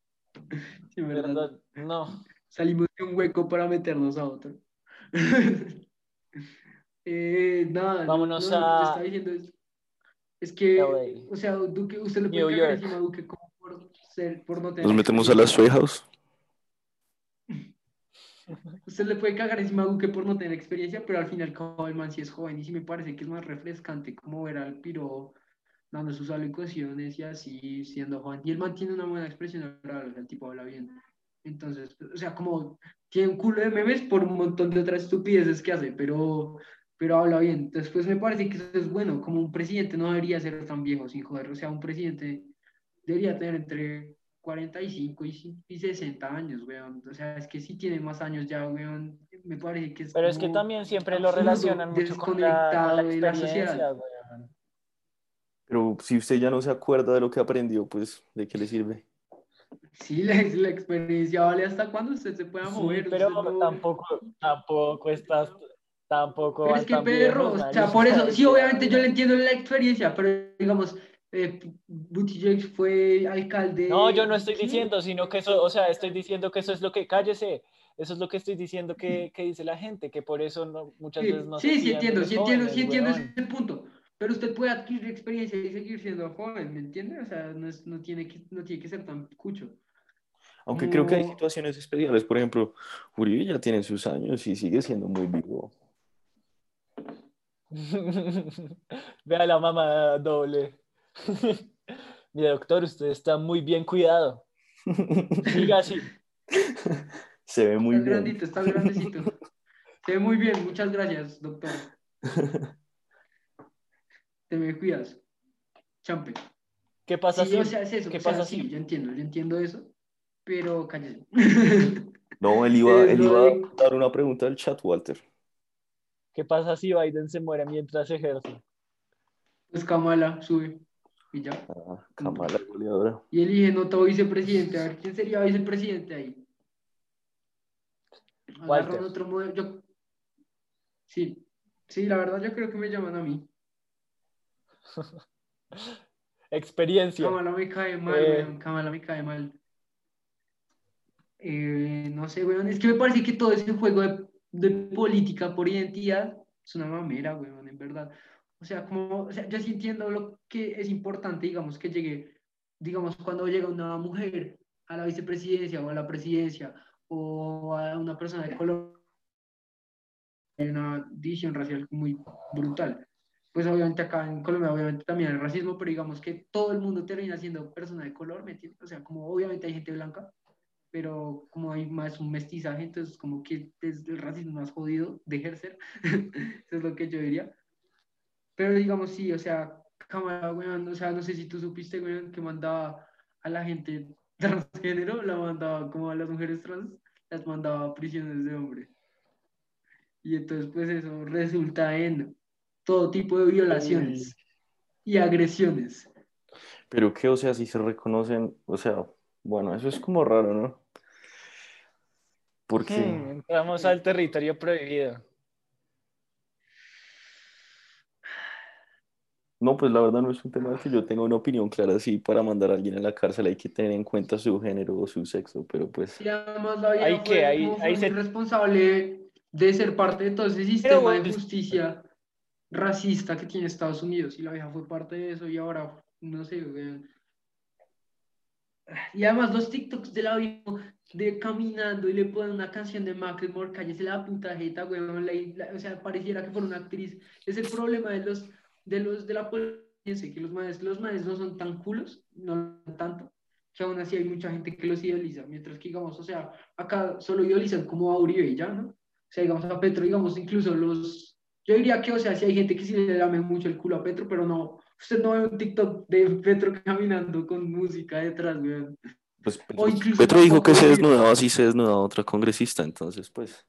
[SPEAKER 4] Sí, ¿verdad?
[SPEAKER 3] No.
[SPEAKER 4] Salimos de un hueco para meternos a otro. eh, nada, no,
[SPEAKER 3] Vámonos
[SPEAKER 4] no, lo que te
[SPEAKER 3] a-
[SPEAKER 4] estaba diciendo es, es que, o sea, Duque, usted le puede cagar encima a Duque como por, no tener
[SPEAKER 5] Nos metemos a la Stray House.
[SPEAKER 4] Usted le puede cagar encima a Duque por no tener experiencia, pero al final como el man sí es joven y sí me parece que es más refrescante como ver al piro dando sus alocuciones y así siendo joven. Y el man tiene una buena expresión oral, o sea, el tipo habla bien. Entonces, o sea, como tiene un culo de memes por un montón de otras estupideces que hace, pero, pero habla bien. Después me parece que eso es bueno, como un presidente no debería ser tan viejo sin joder, o sea, un presidente debería tener entre 45 y, y 60 años, weón. O sea, es que sí tiene más años ya, weón. Me parece que es
[SPEAKER 3] Pero es que también siempre lo relacionan mucho con la, con la
[SPEAKER 4] de la
[SPEAKER 3] experiencia,
[SPEAKER 4] sociedad.
[SPEAKER 3] weón.
[SPEAKER 5] Pero si usted ya no se acuerda de lo que aprendió, pues, ¿de qué le sirve?
[SPEAKER 4] Sí, la, la experiencia vale hasta cuando usted se pueda
[SPEAKER 3] Sí,
[SPEAKER 4] mover.
[SPEAKER 3] pero
[SPEAKER 4] usted no-
[SPEAKER 3] tampoco, tampoco estás, tampoco
[SPEAKER 4] Pero es que perro, o sea, por eso, sí, obviamente yo le entiendo la experiencia, pero digamos, eh, Buttigieg fue alcalde.
[SPEAKER 3] No, yo no estoy
[SPEAKER 4] ¿qué?
[SPEAKER 3] diciendo, sino que eso, o sea, estoy diciendo que eso es lo que, cállese, eso es lo que estoy diciendo que, que dice la gente, que por eso no, muchas
[SPEAKER 4] Sí,
[SPEAKER 3] veces no
[SPEAKER 4] sí, sí entiendo, sí entiendo,
[SPEAKER 3] jóvenes,
[SPEAKER 4] sí entiendo ese punto. Pero usted puede adquirir experiencia y seguir siendo joven, ¿me entiende? O sea, no, es- no, tiene, que, no tiene que ser tan cucho.
[SPEAKER 5] Aunque creo que hay situaciones especiales. Por ejemplo, Uribe ya tiene sus años y sigue siendo muy vivo.
[SPEAKER 3] Vea la mamá doble. Mi doctor, usted está muy bien cuidado. Siga así.
[SPEAKER 5] Se ve muy
[SPEAKER 4] está
[SPEAKER 5] bien.
[SPEAKER 4] grandito, está grandecito. Se ve muy bien, muchas gracias, doctor. Te me cuidas. Champe.
[SPEAKER 3] ¿Qué pasa
[SPEAKER 4] Sí,
[SPEAKER 3] si,
[SPEAKER 4] o sea, es eso.
[SPEAKER 3] ¿Qué
[SPEAKER 4] o sea,
[SPEAKER 3] pasa
[SPEAKER 4] sí,
[SPEAKER 3] si-
[SPEAKER 4] yo entiendo, yo entiendo eso, pero cállese.
[SPEAKER 5] No, él iba, él iba
[SPEAKER 4] de-
[SPEAKER 5] a dar una pregunta del chat, Walter.
[SPEAKER 3] qué pasa si Biden se muere mientras ejerce?
[SPEAKER 4] Pues Kamala sube y ya.
[SPEAKER 5] Ah, Kamala goleadora.
[SPEAKER 4] Y elige otro vicepresidente. A ver, ¿quién sería vicepresidente ahí? Agarran otro modelo. Yo... Sí, sí, la verdad yo creo que me llaman a mí.
[SPEAKER 3] Experiencia.
[SPEAKER 4] Kamala me cae mal,
[SPEAKER 3] Eh.
[SPEAKER 4] weón. Kamala me cae mal. Eh, no sé, weón. Es que me parece que todo ese juego de, de política por identidad es una mamera, weón, en verdad. O sea, como, o sea, yo sí entiendo lo que es importante, digamos, que llegue, digamos, cuando llega una mujer a la vicepresidencia o a la presidencia o a una persona de color, hay una división racial muy brutal. Pues obviamente acá en Colombia, obviamente también hay racismo, pero digamos que todo el mundo termina siendo persona de color, ¿me entiendes? O sea, como obviamente hay gente blanca, pero como hay más un mestizaje, entonces como que es el racismo más jodido de ejercer, eso es lo que yo diría. Pero digamos, sí, o sea, cámara, weón, o sea, no sé si tú supiste, weón, que mandaba a la gente transgénero, la mandaba como a las mujeres trans, las mandaba a prisiones de hombres. Y entonces, pues eso resulta en todo tipo de violaciones y agresiones.
[SPEAKER 5] Pero que, o sea, si se reconocen, o sea, bueno, eso es como raro, ¿no? Porque,
[SPEAKER 3] Hmm, entramos al territorio prohibido.
[SPEAKER 5] No, pues la verdad no es un tema que yo tenga una opinión clara, sí, para mandar a alguien a la cárcel hay que tener en cuenta su género o su sexo, pero pues,
[SPEAKER 4] Y además la vieja
[SPEAKER 3] Ahí
[SPEAKER 4] fue
[SPEAKER 3] que, ahí- ahí se-
[SPEAKER 4] responsable de ser parte de todo ese sistema de
[SPEAKER 3] pues-
[SPEAKER 4] justicia racista que tiene Estados Unidos. Y la vieja fue parte de eso y ahora, no sé, weón. Y además los TikToks de la vieja de caminando y le ponen una canción de Macklemore, cállese la puta jeta, weón. la- la- o sea, pareciera que fuera una actriz. Es el problema de los, de los, de la política, que los manes, los manes no son tan culos, no tanto, que aún así hay mucha gente que los idoliza, mientras que, digamos, o sea, acá solo idolizan como a Uribe y ya, ¿no? O sea, digamos, a Petro, digamos, incluso los... Yo diría que, o sea, sí hay gente que sí le lame mucho el culo a Petro, pero no, usted no ve un TikTok de Petro caminando con música detrás, weón.
[SPEAKER 5] pues
[SPEAKER 4] O incluso
[SPEAKER 5] Petro dijo que se desnudaba, sí se desnudaba otra congresista, entonces, pues,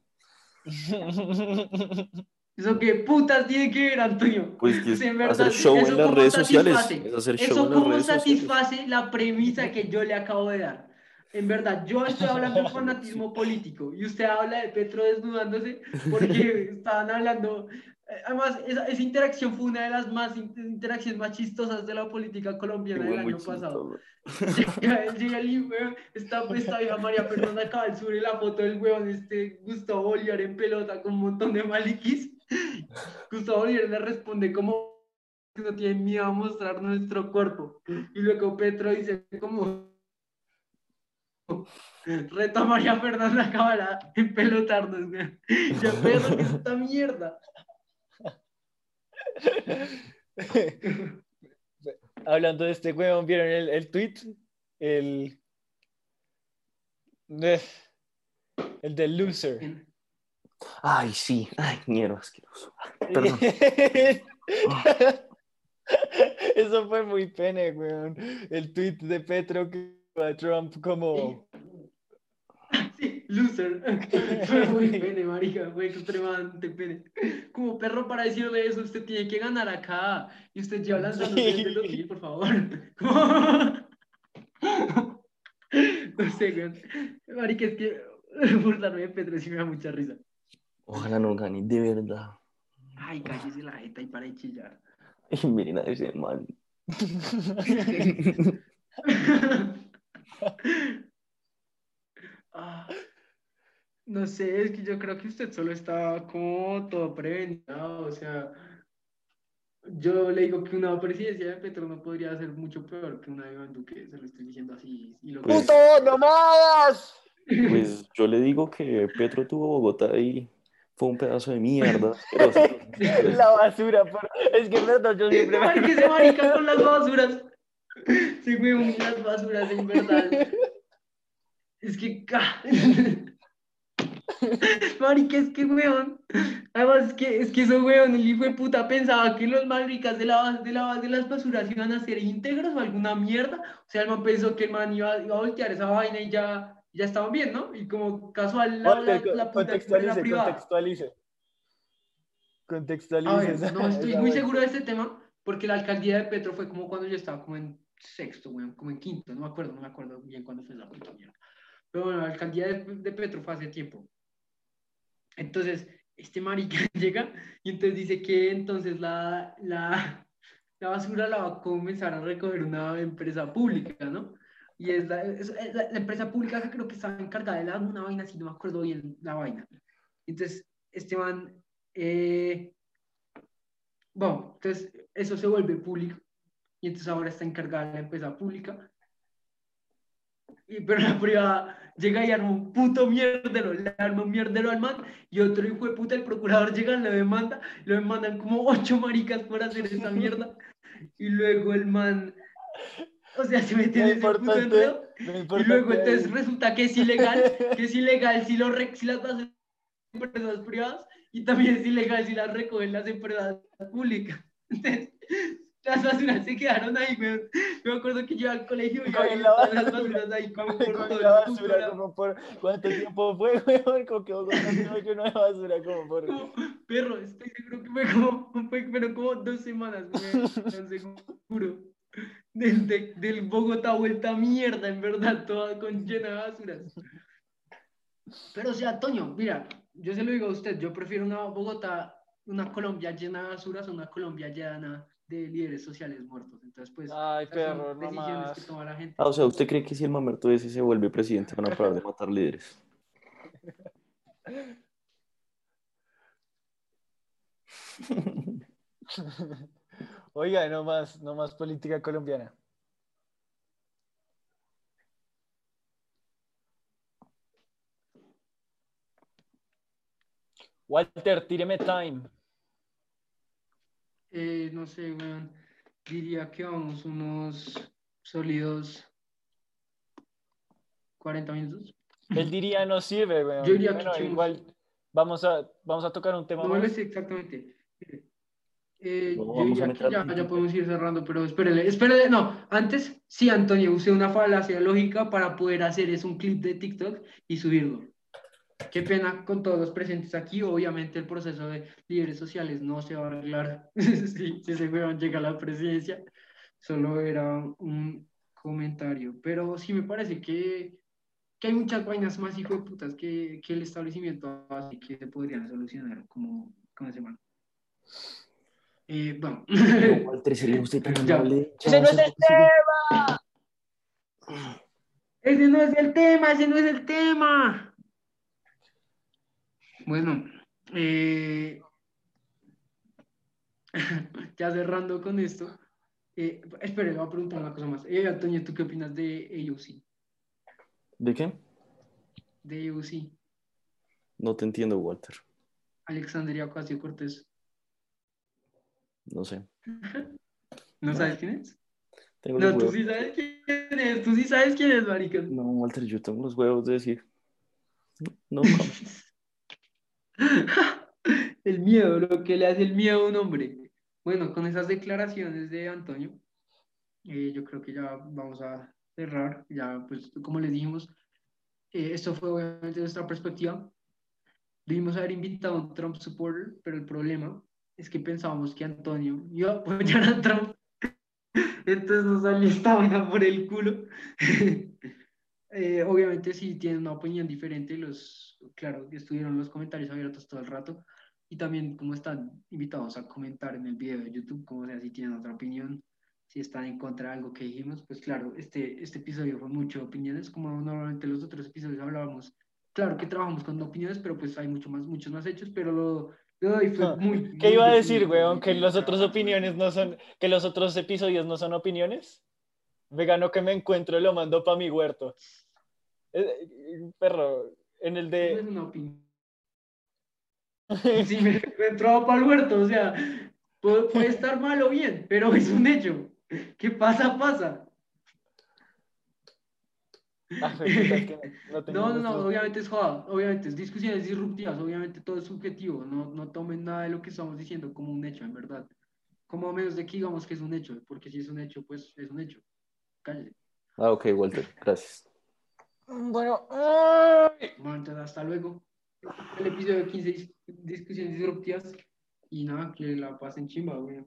[SPEAKER 4] ¿Eso qué putas tiene que ver, Antonio?
[SPEAKER 5] Pues que es
[SPEAKER 4] en
[SPEAKER 5] hacer
[SPEAKER 4] verdad,
[SPEAKER 5] show en las redes sociales. Es hacer show
[SPEAKER 4] Eso
[SPEAKER 5] en las
[SPEAKER 4] cómo
[SPEAKER 5] redes sociales.
[SPEAKER 4] satisface la premisa que yo le acabo de dar. En verdad, yo estoy hablando de fanatismo político y usted habla de Petro desnudándose porque estaban hablando. eh, Además, esa, esa interacción fue una de las más in- interacciones más chistosas de la política colombiana del año pasado. Llega, llega el está esta vieja María Fernanda Cabal sube la foto del weón, este Gustavo Bolívar en pelota con un montón de maliquis. Gustavo Bolívar le responde como que no tiene miedo a mostrar nuestro cuerpo. Y luego Petro dice como reto a María Fernanda Cabal a empelotarnos, weón. Ya que es esta mierda.
[SPEAKER 3] Hablando de este huevón, ¿vieron el, el tweet? El. El del loser.
[SPEAKER 5] Ay, sí. Ay, mierda, asqueroso. Perdón.
[SPEAKER 3] Eso fue muy pene, weón. El tweet de Petro que a Trump como.
[SPEAKER 4] Sí, loser. Fue muy pene, marica, fue extremadamente pene. Como perro para decirle eso, usted tiene que ganar acá. Y usted ya lanzando
[SPEAKER 3] Sí.
[SPEAKER 4] desde los mil, por favor. Como- No sé, weón. Marica, es que burlarme de Petro sí me da mucha risa.
[SPEAKER 5] Ojalá no gane, de verdad.
[SPEAKER 4] Ay, cállese la jeta y para de chillar.
[SPEAKER 5] Ay, miren a ese man.
[SPEAKER 4] Ah, no sé, es que yo creo que usted solo está como todo prevenido, o sea, yo le digo que una presidencia de Petro no podría ser mucho peor que una de Iván Duque, se lo estoy diciendo así. Y lo que-
[SPEAKER 5] Pues-
[SPEAKER 3] ¡Puto, no más!
[SPEAKER 5] Pues yo le digo que Petro tuvo Bogotá y fue un pedazo de mierda.
[SPEAKER 3] La basura, por- es que en verdad yo siempre me-
[SPEAKER 4] Marica, ese marica con las basuras. Se huevo las basuras, en verdad. Es que. ca- Marica, es que weón. Además, es que, es que eso, weón, el hijo de puta pensaba que los maricas de, la, de, la, de las basuras iban a ser íntegros o alguna mierda. O sea, el man pensó que el man iba, iba a voltear esa vaina y ya, ya estaban bien, ¿no? Y como casual, la, la, la puta privada.
[SPEAKER 3] contextualice. Contextualice.
[SPEAKER 4] ver, no estoy muy seguro de este tema, porque la alcaldía de Petro fue como cuando yo estaba como en sexto, weón, como en quinto, no me acuerdo, no me acuerdo bien cuándo fue esa puta mierda. Pero bueno, la alcaldía de, de Petro fue hace tiempo. Entonces, este marica llega y entonces dice que entonces la, la, la basura la va a comenzar a recoger una empresa pública, ¿no? Y es la, es- la- la empresa pública que creo que estaba encargada de la, una vaina, si no me acuerdo bien la vaina. Entonces, este man, eh, bueno, entonces eso se vuelve público y entonces ahora está encargada la empresa pública. Y, pero la privada llega y arma un puto mierdero, le arma un mierdero al man y otro hijo de puta, el procurador llega, lo demanda, lo demandan como ocho maricas por hacer esa mierda y luego el man, o sea, se mete en puto enredo y luego entonces resulta que es ilegal, que es ilegal si, lo re- si las hacen empresas privadas y también es ilegal si las recogen las empresas públicas. Entonces, las basuras se quedaron ahí. Yo me acuerdo que yo al colegio y
[SPEAKER 3] Con la
[SPEAKER 4] todas las
[SPEAKER 3] basura.
[SPEAKER 4] basuras ahí como
[SPEAKER 3] Con
[SPEAKER 4] por todo
[SPEAKER 3] la
[SPEAKER 4] el puto
[SPEAKER 3] basura,
[SPEAKER 4] lado.
[SPEAKER 3] como por cuánto tiempo fue, como que Bogotá estaba lleno de basura, como por
[SPEAKER 4] Como, perro, estoy seguro que fue como, fue, pero como dos semanas, weón, tan seguro. Del, de- del Bogotá vuelta a mierda, en verdad, toda con llena de basuras. Pero, o sea, Toño, mira, yo se lo digo a usted, yo prefiero una Bogotá, una Colombia llena de basuras a una Colombia llena de líderes sociales muertos. Entonces, pues,
[SPEAKER 3] Ay,
[SPEAKER 4] son
[SPEAKER 3] perro, no
[SPEAKER 4] decisiones que toma la gente.
[SPEAKER 5] Ah, o sea, ¿usted cree que si el mamerto ese se vuelve presidente van a parar de matar líderes?
[SPEAKER 3] Oiga, no más, no más política colombiana. Walter, tíreme time.
[SPEAKER 4] Eh, no sé, weón, diría que vamos unos sólidos 40 minutos.
[SPEAKER 3] Él diría no sirve, weón.
[SPEAKER 4] Yo diría que
[SPEAKER 3] Bueno, igual vamos a, vamos a tocar un tema
[SPEAKER 4] No
[SPEAKER 3] más.
[SPEAKER 4] lo sé exactamente. Eh,
[SPEAKER 5] No, vamos a meter
[SPEAKER 4] ya, ya podemos ir cerrando, pero espérele, espérele, no, antes, sí, Antonio, usé una falacia lógica para poder hacer es un clip de TikTok y subirlo. Qué pena con todos los presentes aquí. Obviamente el proceso de líderes sociales no se va a arreglar si, si ese weón llega a la presidencia. Solo era un comentario. Pero sí me parece que, que hay muchas vainas más hijo de putas que, que el establecimiento así que se podrían solucionar como con ese man. Eh, bueno.
[SPEAKER 5] No, Walter, sería usted tan amable.
[SPEAKER 3] ¡Ese no es el
[SPEAKER 5] tema!
[SPEAKER 4] Ese no es el tema, ese no es el tema. Bueno, eh, ya cerrando con esto, eh, espere, le voy a preguntar una cosa más. Eh, Antonio, ¿tú qué opinas de AUC?
[SPEAKER 5] ¿De qué?
[SPEAKER 4] De AUC,
[SPEAKER 5] No te entiendo, Walter.
[SPEAKER 4] Alexandria Ocasio Cortés.
[SPEAKER 5] No sé.
[SPEAKER 4] ¿No sabes quién es?
[SPEAKER 5] Tengo
[SPEAKER 4] No, tú sí sabes quién es, tú sí sabes quién es, marica.
[SPEAKER 5] No, Walter, yo tengo los huevos de decir. No, no.
[SPEAKER 4] El miedo, lo que le hace el miedo a un hombre. Bueno, con esas declaraciones de Antonio, eh, yo creo que ya vamos a cerrar. Ya, pues, como les dijimos, eh, esto fue obviamente nuestra perspectiva. Debimos haber invitado a un Trump supporter, pero el problema es que pensábamos que Antonio iba a apoyar a Trump. Entonces nos salió esta vaina por el culo. Eh, obviamente si tienen una opinión diferente, los, claro, estuvieron los comentarios abiertos todo el rato y también como están invitados a comentar en el video de YouTube, como sea, si tienen otra opinión, si están en contra de algo que dijimos, pues claro, este, este episodio fue mucho opiniones, como normalmente los otros episodios hablábamos, claro que trabajamos con opiniones, pero pues hay mucho más, muchos más hechos, pero lo, de fue
[SPEAKER 3] Ah,
[SPEAKER 4] muy...
[SPEAKER 3] ¿Qué iba a decir, weón? ¿Que los otros opiniones no son, que los otros episodios no son opiniones? Vegano que me encuentro lo mando para mi huerto. Eh, eh, perro, en el
[SPEAKER 4] No es
[SPEAKER 3] de...
[SPEAKER 4] una opinión. Sí, me, entró para el huerto, o sea, puede, puede estar mal o bien, pero es un hecho. ¿Qué pasa? Pasa.
[SPEAKER 3] Ah, fue puta, es que no
[SPEAKER 4] No, no, obviamente es joda, obviamente es discusiones disruptivas, obviamente todo es subjetivo, no, no tomen nada de lo que estamos diciendo como un hecho, en verdad. Como a menos de que digamos que es un hecho, porque si es un hecho, pues es un hecho. Cállate.
[SPEAKER 5] Ah, ok, Walter, gracias.
[SPEAKER 3] Bueno, ay.
[SPEAKER 4] Bueno, entonces hasta luego. El episodio de 15 dis- discusiones disruptivas y nada, que la pasen chimba, güey.